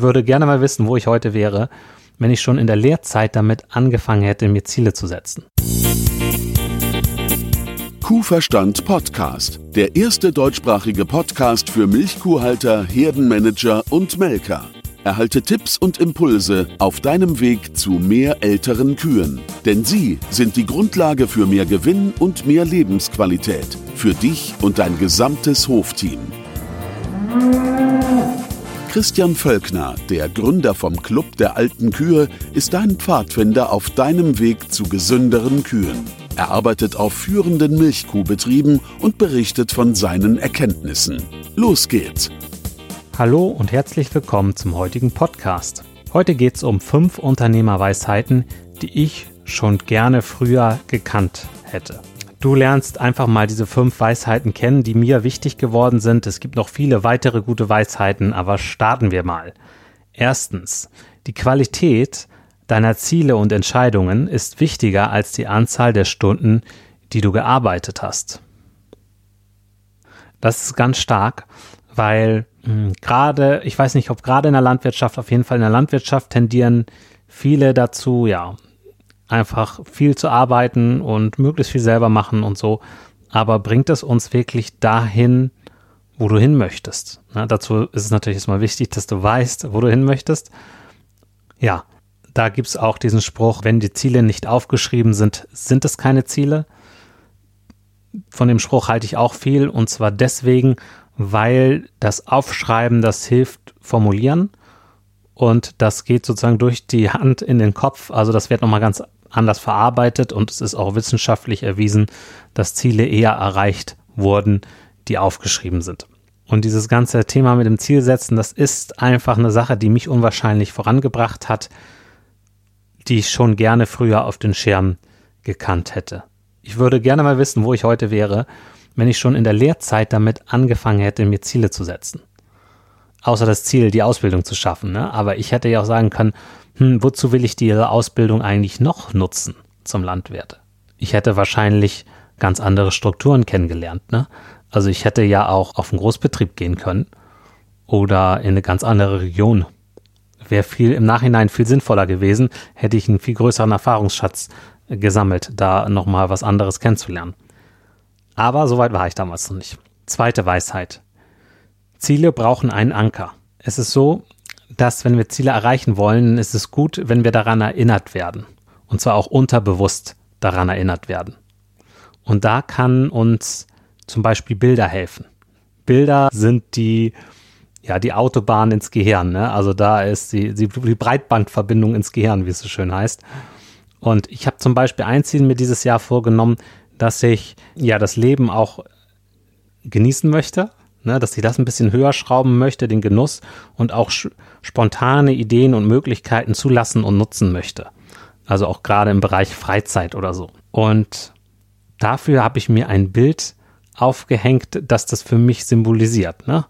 Ich würde gerne mal wissen, wo ich heute wäre, wenn ich schon in der Lehrzeit damit angefangen hätte, mir Ziele zu setzen. Kuhverstand Podcast, der erste deutschsprachige Podcast für Milchkuhhalter, Herdenmanager und Melker. Erhalte Tipps und Impulse auf deinem Weg zu mehr älteren Kühen. Denn sie sind die Grundlage für mehr Gewinn und mehr Lebensqualität. Für dich und dein gesamtes Hofteam. Christian Völkner, der Gründer vom Club der alten Kühe, ist dein Pfadfinder auf deinem Weg zu gesünderen Kühen. Er arbeitet auf führenden Milchkuhbetrieben und berichtet von seinen Erkenntnissen. Los geht's! Hallo und herzlich willkommen zum heutigen Podcast. Heute geht es um fünf Unternehmerweisheiten, die ich schon gerne früher gekannt hätte. Du lernst einfach mal diese fünf Weisheiten kennen, die mir wichtig geworden sind. Es gibt noch viele weitere gute Weisheiten, aber starten wir mal. Erstens, die Qualität deiner Ziele und Entscheidungen ist wichtiger als die Anzahl der Stunden, die du gearbeitet hast. Das ist ganz stark, weil hm, gerade, ich weiß nicht, ob gerade in der Landwirtschaft, auf jeden Fall in der Landwirtschaft tendieren viele dazu, ja, einfach viel zu arbeiten und möglichst viel selber machen und so. Aber bringt es uns wirklich dahin, wo du hin möchtest? Na, dazu ist es natürlich erstmal wichtig, dass du weißt, wo du hin möchtest. Ja, da gibt es auch diesen Spruch, wenn die Ziele nicht aufgeschrieben sind, sind es keine Ziele. Von dem Spruch halte ich auch viel und zwar deswegen, weil das Aufschreiben, das hilft formulieren und das geht sozusagen durch die Hand in den Kopf. Also das wird nochmal ganz anders verarbeitet und es ist auch wissenschaftlich erwiesen, dass Ziele eher erreicht wurden, die aufgeschrieben sind. Und dieses ganze Thema mit dem Zielsetzen, das ist einfach eine Sache, die mich unwahrscheinlich vorangebracht hat, die ich schon gerne früher auf den Schirm gekannt hätte. Ich würde gerne mal wissen, wo ich heute wäre, wenn ich schon in der Lehrzeit damit angefangen hätte, mir Ziele zu setzen. Außer das Ziel, die Ausbildung zu schaffen. Ne? Aber ich hätte ja auch sagen können, hm, wozu will ich diese Ausbildung eigentlich noch nutzen zum Landwirt? Ich hätte wahrscheinlich ganz andere Strukturen kennengelernt. Ne? Also ich hätte ja auch auf einen Großbetrieb gehen können oder in eine ganz andere Region. Wäre viel im Nachhinein viel sinnvoller gewesen, hätte ich einen viel größeren Erfahrungsschatz gesammelt, da nochmal was anderes kennenzulernen. Aber soweit war ich damals noch nicht. Zweite Weisheit. Ziele brauchen einen Anker. Es ist so, dass wenn wir Ziele erreichen wollen, ist es gut, wenn wir daran erinnert werden. Und zwar auch unterbewusst daran erinnert werden. Und da kann uns zum Beispiel Bilder helfen. Bilder sind die, ja, die Autobahn ins Gehirn. Ne? Also da ist die, die, die Breitbandverbindung ins Gehirn, wie es so schön heißt. Und ich habe zum Beispiel ein Ziel mir dieses Jahr vorgenommen, dass ich ja das Leben auch genießen möchte, ne, dass ich das ein bisschen höher schrauben möchte, den Genuss und auch spontane Ideen und Möglichkeiten zulassen und nutzen möchte. Also auch gerade im Bereich Freizeit oder so. Und dafür habe ich mir ein Bild aufgehängt, das das für mich symbolisiert. Ne?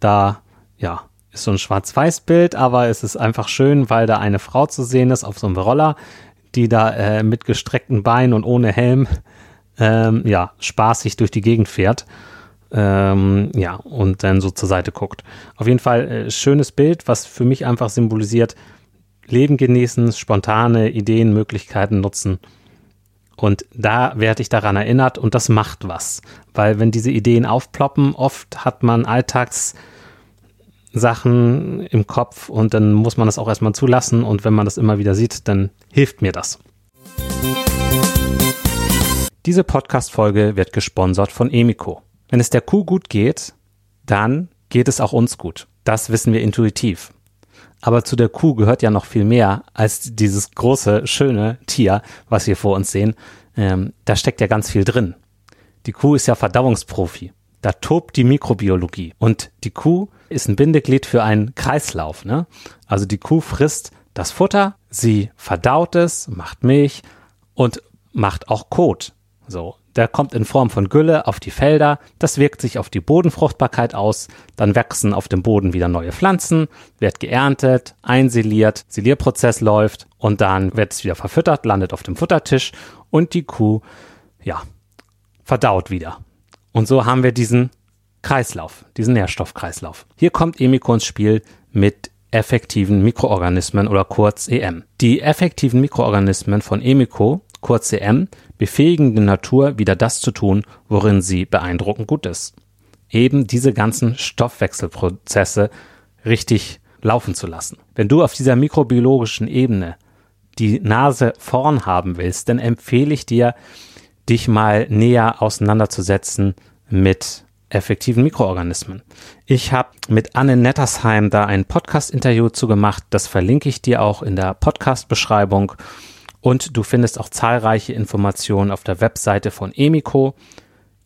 Da, ja, ist so ein Schwarz-Weiß-Bild, aber es ist einfach schön, weil da eine Frau zu sehen ist auf so einem Roller, die da äh, mit gestreckten Beinen und ohne Helm ähm, ja, spaßig durch die Gegend fährt. Ähm, ja, und dann so zur Seite guckt. Auf jeden Fall äh, schönes Bild, was für mich einfach symbolisiert, Leben genießen, spontane Ideen, Möglichkeiten nutzen. Und da werde ich daran erinnert und das macht was. Weil wenn diese Ideen aufploppen, oft hat man Alltagssachen im Kopf und dann muss man das auch erstmal zulassen und wenn man das immer wieder sieht, dann hilft mir das. Diese Podcast-Folge wird gesponsert von Emiko. Wenn es der Kuh gut geht, dann geht es auch uns gut. Das wissen wir intuitiv. Aber zu der Kuh gehört ja noch viel mehr als dieses große, schöne Tier, was wir vor uns sehen. Ähm, da steckt ja ganz viel drin. Die Kuh ist ja Verdauungsprofi. Da tobt die Mikrobiologie. Und die Kuh ist ein Bindeglied für einen Kreislauf. Ne? Also die Kuh frisst das Futter, sie verdaut es, macht Milch und macht auch Kot. So, der kommt in Form von Gülle auf die Felder, das wirkt sich auf die Bodenfruchtbarkeit aus, dann wachsen auf dem Boden wieder neue Pflanzen, wird geerntet, einsiliert, Silierprozess läuft und dann wird es wieder verfüttert, landet auf dem Futtertisch und die Kuh, ja, verdaut wieder. Und so haben wir diesen Kreislauf, diesen Nährstoffkreislauf. Hier kommt Emiko ins Spiel mit effektiven Mikroorganismen oder kurz EM. Die effektiven Mikroorganismen von Emiko, kurz EM, befähigen die Natur wieder das zu tun, worin sie beeindruckend gut ist. Eben diese ganzen Stoffwechselprozesse richtig laufen zu lassen. Wenn du auf dieser mikrobiologischen Ebene die Nase vorn haben willst, dann empfehle ich dir, dich mal näher auseinanderzusetzen mit effektiven Mikroorganismen. Ich habe mit Anne Nettersheim da ein Podcast-Interview zu gemacht. Das verlinke ich dir auch in der Podcast-Beschreibung. Und du findest auch zahlreiche Informationen auf der Webseite von Emiko.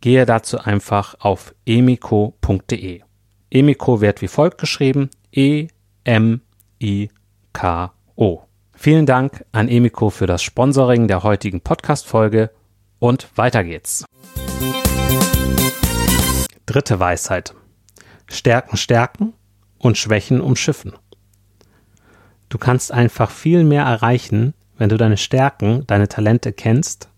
Gehe dazu einfach auf emiko.de. Emiko wird wie folgt geschrieben: E-M-I-K-O. Vielen Dank an Emiko für das Sponsoring der heutigen Podcast-Folge und weiter geht's. Dritte Weisheit. Stärken stärken und Schwächen umschiffen. Du kannst einfach viel mehr erreichen, wenn du deine Stärken, deine Talente kennst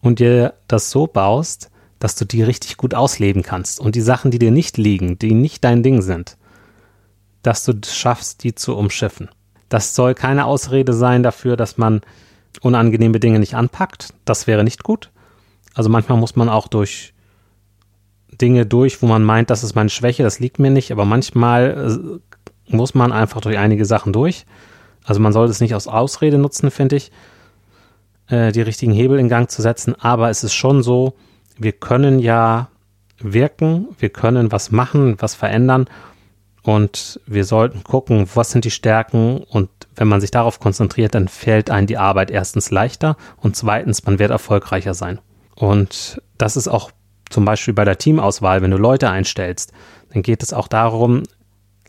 und dir das so baust, dass du die richtig gut ausleben kannst und die Sachen, die dir nicht liegen, die nicht dein Ding sind, dass du es schaffst, die zu umschiffen. Das soll keine Ausrede sein dafür, dass man unangenehme Dinge nicht anpackt. Das wäre nicht gut. Also manchmal muss man auch durch Dinge durch, wo man meint, das ist meine Schwäche, das liegt mir nicht, aber manchmal äh, muss man einfach durch einige Sachen durch. Also man sollte es nicht aus Ausrede nutzen, finde ich, äh, die richtigen Hebel in Gang zu setzen, aber es ist schon so, wir können ja wirken, wir können was machen, was verändern. Und wir sollten gucken, was sind die Stärken. Und wenn man sich darauf konzentriert, dann fällt einem die Arbeit erstens leichter und zweitens, man wird erfolgreicher sein. Und das ist auch zum Beispiel bei der Teamauswahl, wenn du Leute einstellst, dann geht es auch darum,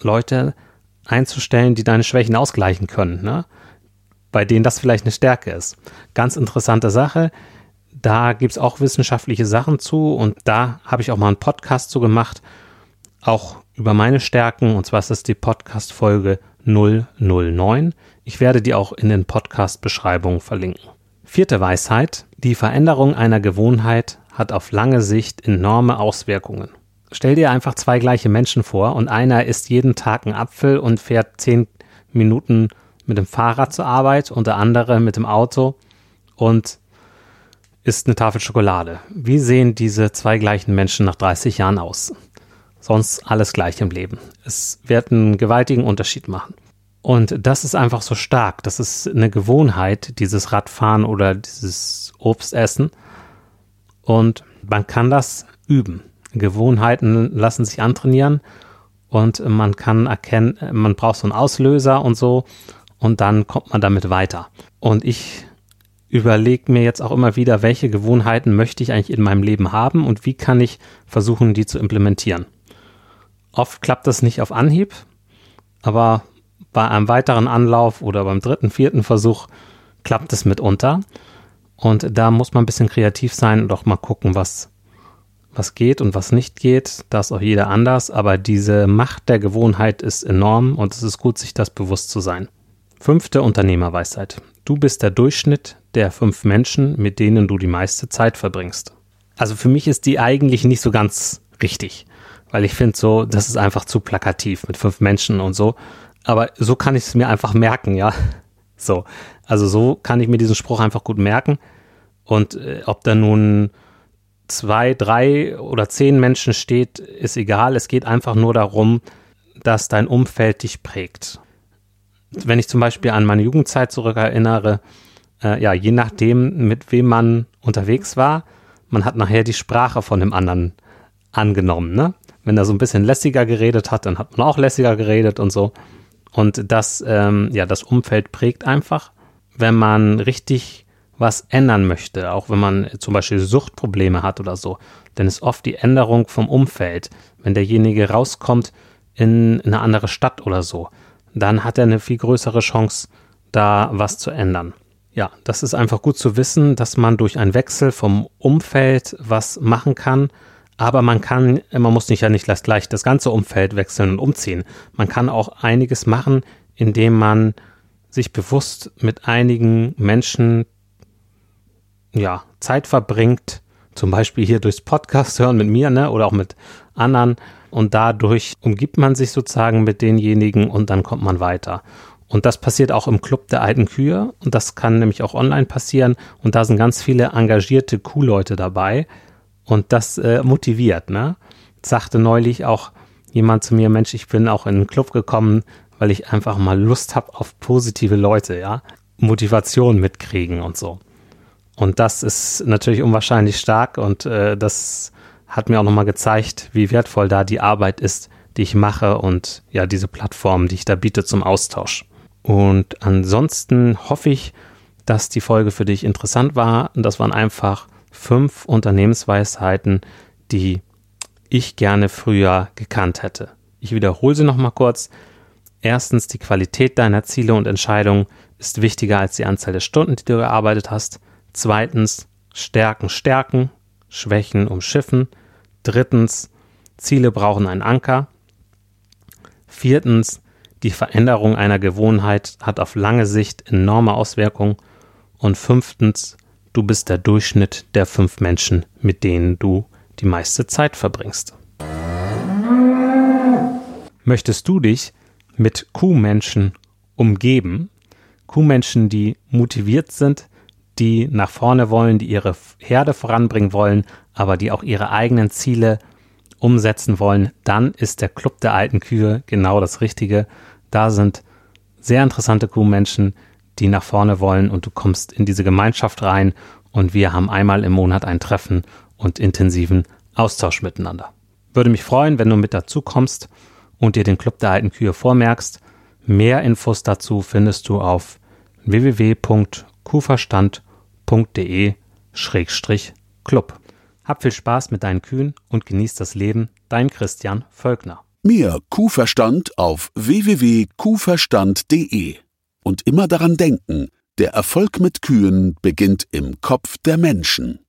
Leute einzustellen, die deine Schwächen ausgleichen können, ne? bei denen das vielleicht eine Stärke ist. Ganz interessante Sache. Da gibt es auch wissenschaftliche Sachen zu und da habe ich auch mal einen Podcast zu gemacht, auch über meine Stärken und zwar ist das die Podcast-Folge 009. Ich werde die auch in den Podcast-Beschreibungen verlinken. Vierte Weisheit. Die Veränderung einer Gewohnheit hat auf lange Sicht enorme Auswirkungen. Stell dir einfach zwei gleiche Menschen vor und einer isst jeden Tag einen Apfel und fährt zehn Minuten mit dem Fahrrad zur Arbeit und der andere mit dem Auto und isst eine Tafel Schokolade. Wie sehen diese zwei gleichen Menschen nach 30 Jahren aus? Sonst alles gleich im Leben. Es wird einen gewaltigen Unterschied machen. Und das ist einfach so stark. Das ist eine Gewohnheit, dieses Radfahren oder dieses Obstessen. Und man kann das üben. Gewohnheiten lassen sich antrainieren und man kann erkennen, man braucht so einen Auslöser und so und dann kommt man damit weiter. Und ich überlege mir jetzt auch immer wieder, welche Gewohnheiten möchte ich eigentlich in meinem Leben haben und wie kann ich versuchen, die zu implementieren. Oft klappt das nicht auf Anhieb, aber bei einem weiteren Anlauf oder beim dritten, vierten Versuch klappt es mitunter. Und da muss man ein bisschen kreativ sein und auch mal gucken, was, was geht und was nicht geht. Da ist auch jeder anders, aber diese Macht der Gewohnheit ist enorm und es ist gut, sich das bewusst zu sein. Fünfte Unternehmerweisheit. Du bist der Durchschnitt der fünf Menschen, mit denen du die meiste Zeit verbringst. Also für mich ist die eigentlich nicht so ganz richtig, weil ich finde so, das ist einfach zu plakativ mit fünf Menschen und so. Aber so kann ich es mir einfach merken, ja. So, also so kann ich mir diesen Spruch einfach gut merken. Und äh, ob da nun zwei, drei oder zehn Menschen steht, ist egal. Es geht einfach nur darum, dass dein Umfeld dich prägt. Wenn ich zum Beispiel an meine Jugendzeit zurückerinnere, äh, ja, je nachdem, mit wem man unterwegs war, man hat nachher die Sprache von dem anderen angenommen. Ne? Wenn er so ein bisschen lässiger geredet hat, dann hat man auch lässiger geredet und so. Und das, ähm, ja, das Umfeld prägt einfach. Wenn man richtig was ändern möchte, auch wenn man zum Beispiel Suchtprobleme hat oder so, dann ist oft die Änderung vom Umfeld. Wenn derjenige rauskommt in eine andere Stadt oder so, dann hat er eine viel größere Chance, da was zu ändern. Ja, das ist einfach gut zu wissen, dass man durch einen Wechsel vom Umfeld was machen kann aber man kann, man muss nicht ja nicht gleich das ganze Umfeld wechseln und umziehen. Man kann auch einiges machen, indem man sich bewusst mit einigen Menschen ja, Zeit verbringt, zum Beispiel hier durchs Podcast hören mit mir, ne, oder auch mit anderen und dadurch umgibt man sich sozusagen mit denjenigen und dann kommt man weiter. Und das passiert auch im Club der alten Kühe und das kann nämlich auch online passieren und da sind ganz viele engagierte Kuhleute dabei und das äh, motiviert, ne? Sagte neulich auch jemand zu mir, Mensch, ich bin auch in den Club gekommen, weil ich einfach mal Lust habe auf positive Leute, ja? Motivation mitkriegen und so. Und das ist natürlich unwahrscheinlich stark und äh, das hat mir auch nochmal gezeigt, wie wertvoll da die Arbeit ist, die ich mache und ja, diese Plattform, die ich da biete zum Austausch. Und ansonsten hoffe ich, dass die Folge für dich interessant war. Das waren einfach fünf Unternehmensweisheiten, die ich gerne früher gekannt hätte. Ich wiederhole sie nochmal kurz. Erstens, die Qualität deiner Ziele und Entscheidungen ist wichtiger als die Anzahl der Stunden, die du gearbeitet hast. Zweitens, Stärken stärken, Schwächen umschiffen. Drittens, Ziele brauchen einen Anker. Viertens, die Veränderung einer Gewohnheit hat auf lange Sicht enorme Auswirkungen. Und fünftens, du bist der Durchschnitt der fünf Menschen, mit denen du die meiste Zeit verbringst. Möchtest du dich mit Kuhmenschen umgeben? Kuhmenschen, die motiviert sind, die nach vorne wollen, die ihre Herde voranbringen wollen, aber die auch ihre eigenen Ziele umsetzen wollen, dann ist der Club der alten Kühe genau das Richtige. Da sind sehr interessante Kuhmenschen, die nach vorne wollen und du kommst in diese Gemeinschaft rein und wir haben einmal im Monat ein Treffen und intensiven Austausch miteinander. Würde mich freuen, wenn du mit dazu kommst und dir den Club der alten Kühe vormerkst. Mehr Infos dazu findest du auf www.kuhverstand.de-club. Hab viel Spaß mit deinen Kühen und genieß das Leben. Dein Christian Völkner. Mehr Kuhverstand auf www.kuhverstand.de. Und immer daran denken, der Erfolg mit Kühen beginnt im Kopf der Menschen.